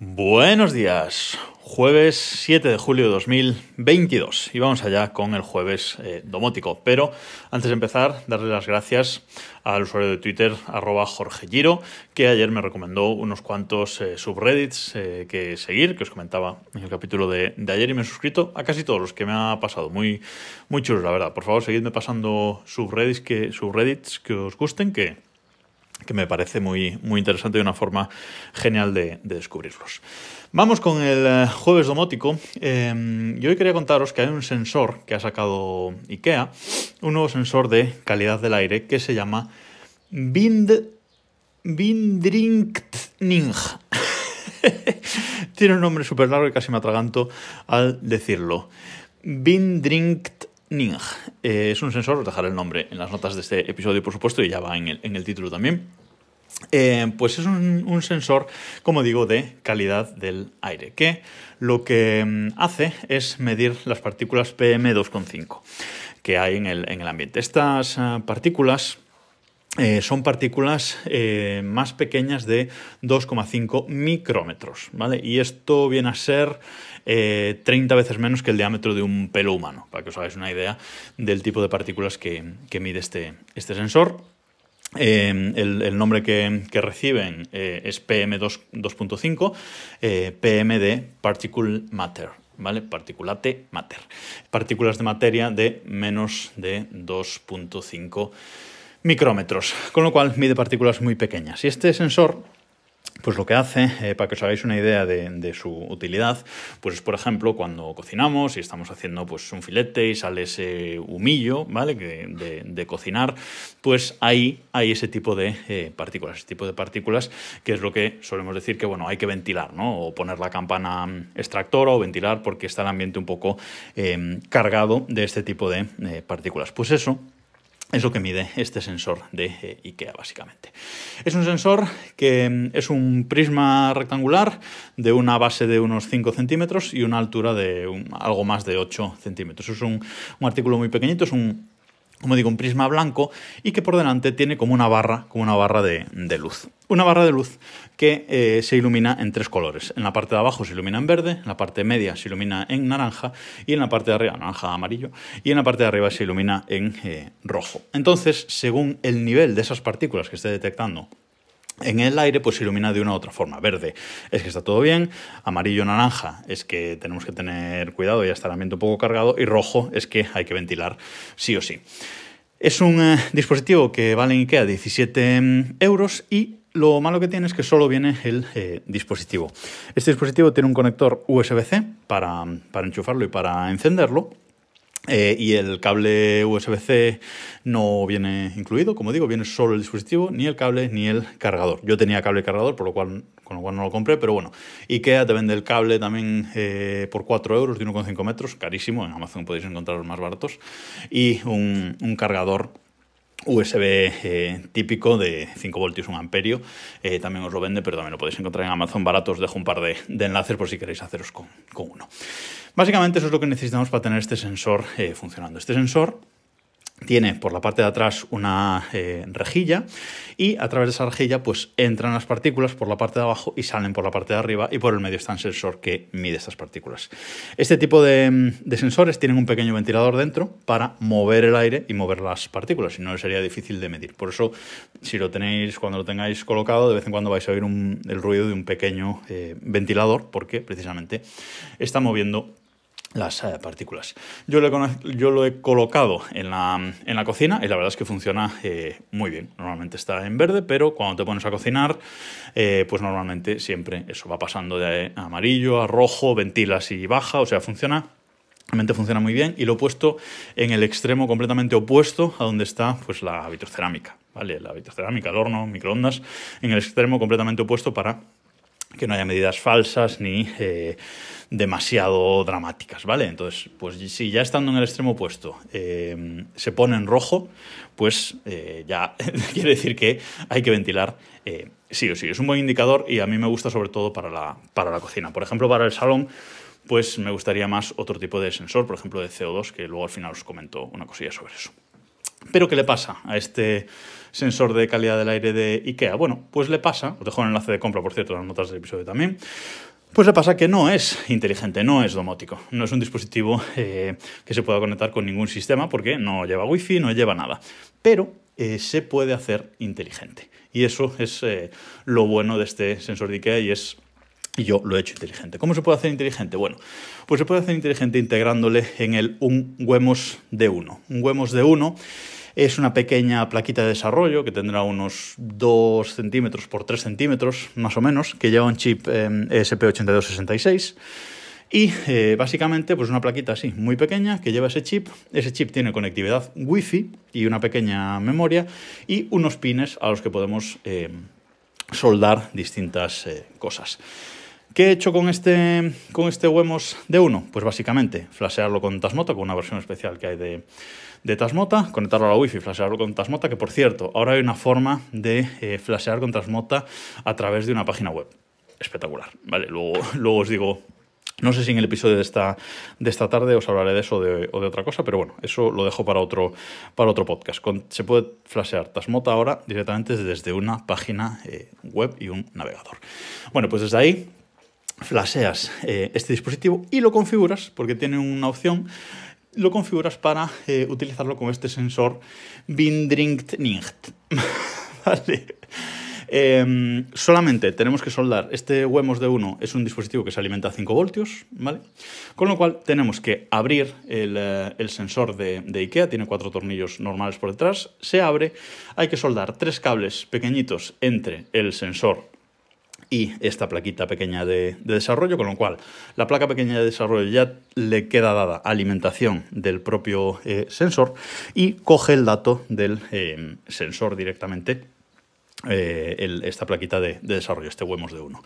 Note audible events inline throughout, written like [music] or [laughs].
Buenos días, jueves 7 de julio de 2022 y vamos allá con el jueves eh, domótico. Pero antes de empezar, darle las gracias al usuario de Twitter, arroba Jorge Giro, que ayer me recomendó unos cuantos eh, subreddits eh, que seguir, que os comentaba en el capítulo de, ayer y me he suscrito a casi todos los que me ha pasado. Muy, muy chulos, la verdad. Por favor, seguidme pasando subreddits que, subreddits que os gusten, que que me parece muy, muy interesante y una forma genial de, descubrirlos. Vamos con el eh, jueves domótico. Eh, yo hoy quería contaros que hay un sensor que ha sacado IKEA, un nuevo sensor de calidad del aire que se llama Bind, Bindrinkning. [laughs] Tiene un nombre súper largo y casi me atraganto al decirlo. Bindrinkning. Ning. Eh, es un sensor, os dejaré el nombre en las notas de este episodio, por supuesto, y ya va en el, título también. Eh, pues es un, sensor, como digo, de calidad del aire, que lo que mm, hace es medir las partículas PM2,5 que hay en el, en el ambiente. Estas ah, partículas eh, son partículas más pequeñas de 2,5 micrómetros, ¿vale? Y esto viene a ser 30 eh, veces menos que el diámetro de un pelo humano, para que os hagáis una idea del tipo de partículas que, mide este, este sensor. Eh, el, nombre que, reciben eh, es PM2.5, PM de Particle Matter, ¿vale? Particulate Matter. Partículas de materia de menos de 2.5 micrómetros, con lo cual mide partículas muy pequeñas. Y este sensor pues lo que hace, eh, para que os hagáis una idea de, su utilidad, pues es por ejemplo cuando cocinamos y estamos haciendo pues un filete y sale ese humillo, ¿vale? de, cocinar, pues ahí hay ese tipo de eh, partículas, ese tipo de partículas que es lo que solemos decir que bueno, hay que ventilar, ¿no? O poner la campana extractora o ventilar porque está el ambiente un poco eh, cargado de este tipo de partículas. Pues eso es lo que mide este sensor de eh, IKEA, básicamente. Es un sensor que mm, es un prisma rectangular de una base de unos 5 centímetros y una altura de algo más de 8 centímetros. Es un, un artículo muy pequeñito, es un como digo, un prisma blanco y que por delante tiene como una barra, como una barra de, luz. Una barra de luz que eh, se ilumina en tres colores. En la parte de abajo se ilumina en verde, en la parte media se ilumina en naranja y en la parte de arriba, naranja amarillo, y en la parte de arriba se ilumina en eh, rojo. Entonces, según el nivel de esas partículas que esté detectando en el aire pues se ilumina de una u otra forma. Verde es que está todo bien, amarillo, naranja es que tenemos que tener cuidado, ya está el ambiente un poco cargado, y rojo es que hay que ventilar sí o sí. Es un eh, dispositivo que vale en IKEA 17 mm, euros y lo malo que tiene es que solo viene el eh, dispositivo. Este dispositivo tiene un conector USB-C para, para enchufarlo y para encenderlo eh, y el cable USB-C no viene incluido, como digo, viene solo el dispositivo, ni el cable ni el cargador. Yo tenía cable y cargador, por lo cual, con lo cual no lo compré, pero bueno. IKEA te vende el cable también eh, por 4 euros de 1,5 metros, carísimo, en Amazon podéis encontrar los más baratos, y un, cargador USB eh, típico de 5 voltios, 1 amperio. también os lo vende, pero también lo podéis encontrar en Amazon barato. Os dejo un par de, enlaces por si queréis haceros con uno. Básicamente eso es lo que necesitamos para tener este sensor eh, funcionando. Este sensor tiene por la parte de atrás una eh, rejilla y a través de esa rejilla pues entran las partículas por la parte de abajo y salen por la parte de arriba y por el medio está un sensor que mide estas partículas. Este tipo de, sensores tienen un pequeño ventilador dentro para mover el aire y mover las partículas, si no sería difícil de medir. Por eso si lo tenéis, cuando lo tengáis colocado, de vez en cuando vais a oír el ruido de un pequeño eh, ventilador porque precisamente está moviendo las eh, partículas. Yo lo, he, colocado en la, en la, cocina y la verdad es que funciona eh, muy bien. Normalmente está en verde, pero cuando te pones a cocinar, eh, pues normalmente siempre eso va pasando de amarillo a rojo, ventilas y baja, o sea, funciona. Realmente funciona muy bien y lo he puesto en el extremo completamente opuesto a donde está pues, la vitrocerámica. ¿vale? La vitrocerámica, el horno, microondas, en el extremo completamente opuesto para que no haya medidas falsas ni demasiado dramáticas, ¿vale? Entonces, pues si ya estando en el extremo opuesto eh, se pone en rojo, pues eh, ya [laughs] quiere decir que hay que ventilar eh, sí o sí. Es un buen indicador y a mí me gusta sobre todo para la, para la cocina. Por ejemplo, para el salón, pues me gustaría más otro tipo de sensor, por ejemplo de CO2, que luego al final os comento una cosilla sobre eso. Pero ¿qué le pasa a este sensor de calidad del aire de IKEA? Bueno, pues le pasa, os dejo el enlace de compra, por cierto, en las notas del episodio también, pues le pasa que no es inteligente, no es domótico, no es un dispositivo eh, que se pueda conectar con ningún sistema porque no lleva wifi, no lleva nada, pero eh, se puede hacer inteligente. Y eso es eh, lo bueno de este sensor de IKEA y es y yo lo he hecho inteligente. ¿Cómo se puede hacer inteligente? Bueno, pues se puede hacer inteligente integrándole en el un Wemos D1. Un Wemos D1 es una pequeña plaquita de desarrollo que tendrá unos 2 centímetros por 3 centímetros, más o menos, que lleva un chip ESP8266. Y eh, básicamente, pues una plaquita así, muy pequeña, que lleva ese chip. Ese chip tiene conectividad Wi-Fi y una pequeña memoria y unos pines a los que podemos eh, soldar distintas eh, cosas. ¿Qué he hecho con este, con este Wemos D1? Pues básicamente flashearlo con Tasmota, con una versión especial que hay de, de Tasmota, conectarlo a la Wi-Fi, flashearlo con Tasmota, que por cierto, ahora hay una forma de eh, flashear con Tasmota a través de una página web. Espectacular, ¿vale? Luego, [laughs] luego os digo no sé si en el episodio de esta, de esta tarde os hablaré de eso o de, otra cosa, pero bueno, eso lo dejo para otro, para otro podcast. se puede flashear Tasmota ahora directamente desde una página eh, web y un navegador. Bueno, pues desde ahí flasheas eh, este dispositivo y lo configuras, porque tiene una opción, lo configuras para eh, utilizarlo con este sensor Bindringt nicht. [laughs] ¿Vale? Em, solamente tenemos que soldar, este Wemos de 1 es un dispositivo que se alimenta a 5 voltios, ¿vale? Con lo cual tenemos que abrir el, eh, sensor de, IKEA, tiene cuatro tornillos normales por detrás, se abre, hay que soldar tres cables pequeñitos entre el sensor y esta plaquita pequeña de, desarrollo, con lo cual la placa pequeña de desarrollo ya le queda dada alimentación del propio eh, sensor y coge el dato del eh, sensor directamente, eh, esta plaquita de, desarrollo, este Wemos de 1.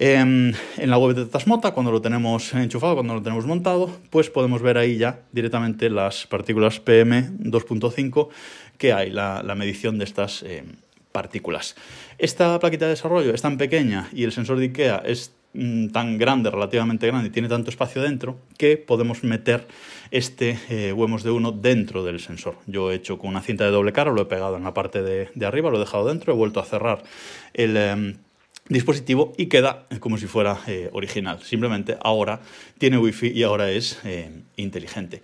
Em, en la web de Tasmota, cuando lo tenemos enchufado, cuando lo tenemos montado, pues podemos ver ahí ya directamente las partículas PM2.5 que hay, la, medición de estas em, partículas. Esta plaquita de desarrollo es tan pequeña y el sensor de IKEA es mm, tan grande, relativamente grande, y tiene tanto espacio dentro, que podemos meter este eh, de 1 dentro del sensor. Yo he hecho con una cinta de doble cara, lo he pegado en la parte de, arriba, lo he dejado dentro, he vuelto a cerrar el... Em, dispositivo y queda como si fuera eh, original. Simplemente ahora tiene wifi y ahora es eh, inteligente.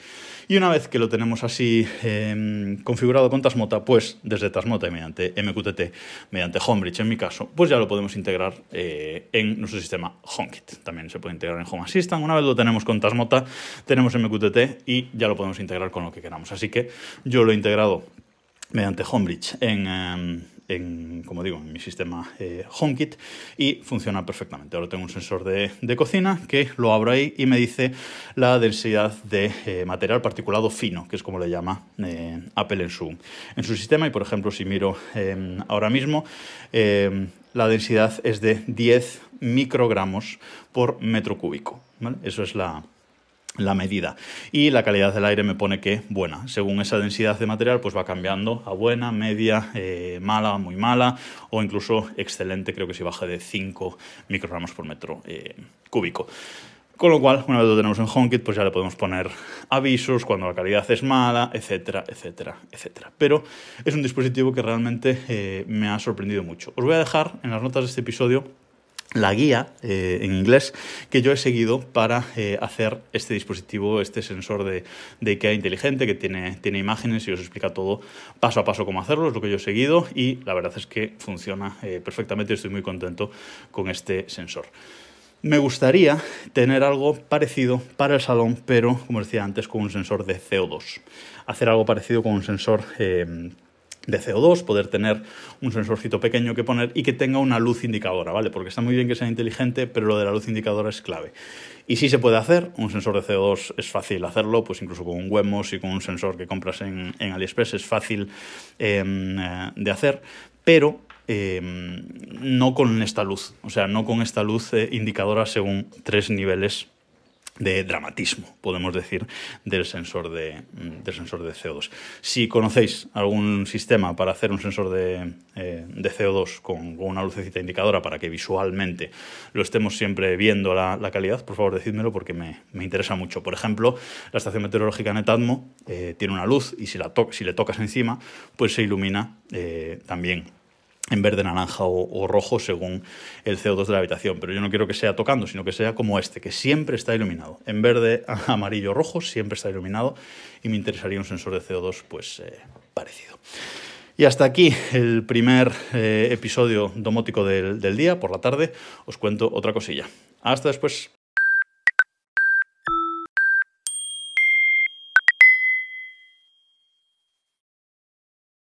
Y una vez que lo tenemos así em, configurado con Tasmota, pues desde Tasmota y mediante MQTT, mediante Homebridge en mi caso, pues ya lo podemos integrar eh, en nuestro sistema HomeKit. También se puede integrar en Home Assistant. Una vez lo tenemos con Tasmota, tenemos MQTT y ya lo podemos integrar con lo que queramos. Así que yo lo he integrado mediante Homebridge en, em, en, como digo, en mi sistema eh, HomeKit y funciona perfectamente. Ahora tengo un sensor de, cocina que lo abro ahí y me dice la densidad de eh, material particulado fino, que es como le llama eh, Apple en su, en su sistema. Y por ejemplo, si miro ahora mismo, la densidad es de 10 microgramos por metro cúbico. Eso es la, la medida. Y la calidad del aire me pone que buena. Según esa densidad de material, pues va cambiando a buena, media, eh, mala, muy mala o incluso excelente, creo que si baja de 5 microgramos por metro eh, cúbico. Con lo cual, una vez lo tenemos en HomeKit, pues ya le podemos poner avisos cuando la calidad es mala, etcétera, etcétera, etcétera. Pero es un dispositivo que realmente eh, me ha sorprendido mucho. Os voy a dejar en las notas de este episodio la guía eh, en inglés que yo he seguido para eh, hacer este dispositivo, este sensor de, de, IKEA inteligente que tiene, tiene imágenes y os explica todo paso a paso cómo hacerlo, es lo que yo he seguido y la verdad es que funciona eh, perfectamente, estoy muy contento con este sensor. Me gustaría tener algo parecido para el salón, pero como decía antes, con un sensor de CO2. Hacer algo parecido con un sensor de CO2, poder tener un sensorcito pequeño que poner y que tenga una luz indicadora, ¿vale? Porque está muy bien que sea inteligente, pero lo de la luz indicadora es clave. Y sí se puede hacer, un sensor de CO2 es fácil hacerlo, pues incluso con un Wemos y con un sensor que compras en, AliExpress es fácil em, eh, de hacer, pero em, no con esta luz, o sea, no con esta luz eh, indicadora según tres niveles de dramatismo, podemos decir, del sensor de, mm, del sensor de CO2. Si conocéis algún sistema para hacer un sensor de, eh, de CO2 con, con, una lucecita indicadora para que visualmente lo estemos siempre viendo la, la calidad, por favor decídmelo porque me, me, interesa mucho. Por ejemplo, la estación meteorológica Netatmo eh, tiene una luz y si, la si le tocas encima, pues se ilumina eh, también en verde, naranja o, rojo según el CO2 de la habitación. Pero yo no quiero que sea tocando, sino que sea como este, que siempre está iluminado. En verde, [laughs] amarillo, rojo, siempre está iluminado y me interesaría un sensor de CO2 pues eh, parecido. Y hasta aquí el primer eh, episodio domótico del, del día. Por la tarde os cuento otra cosilla. Hasta después.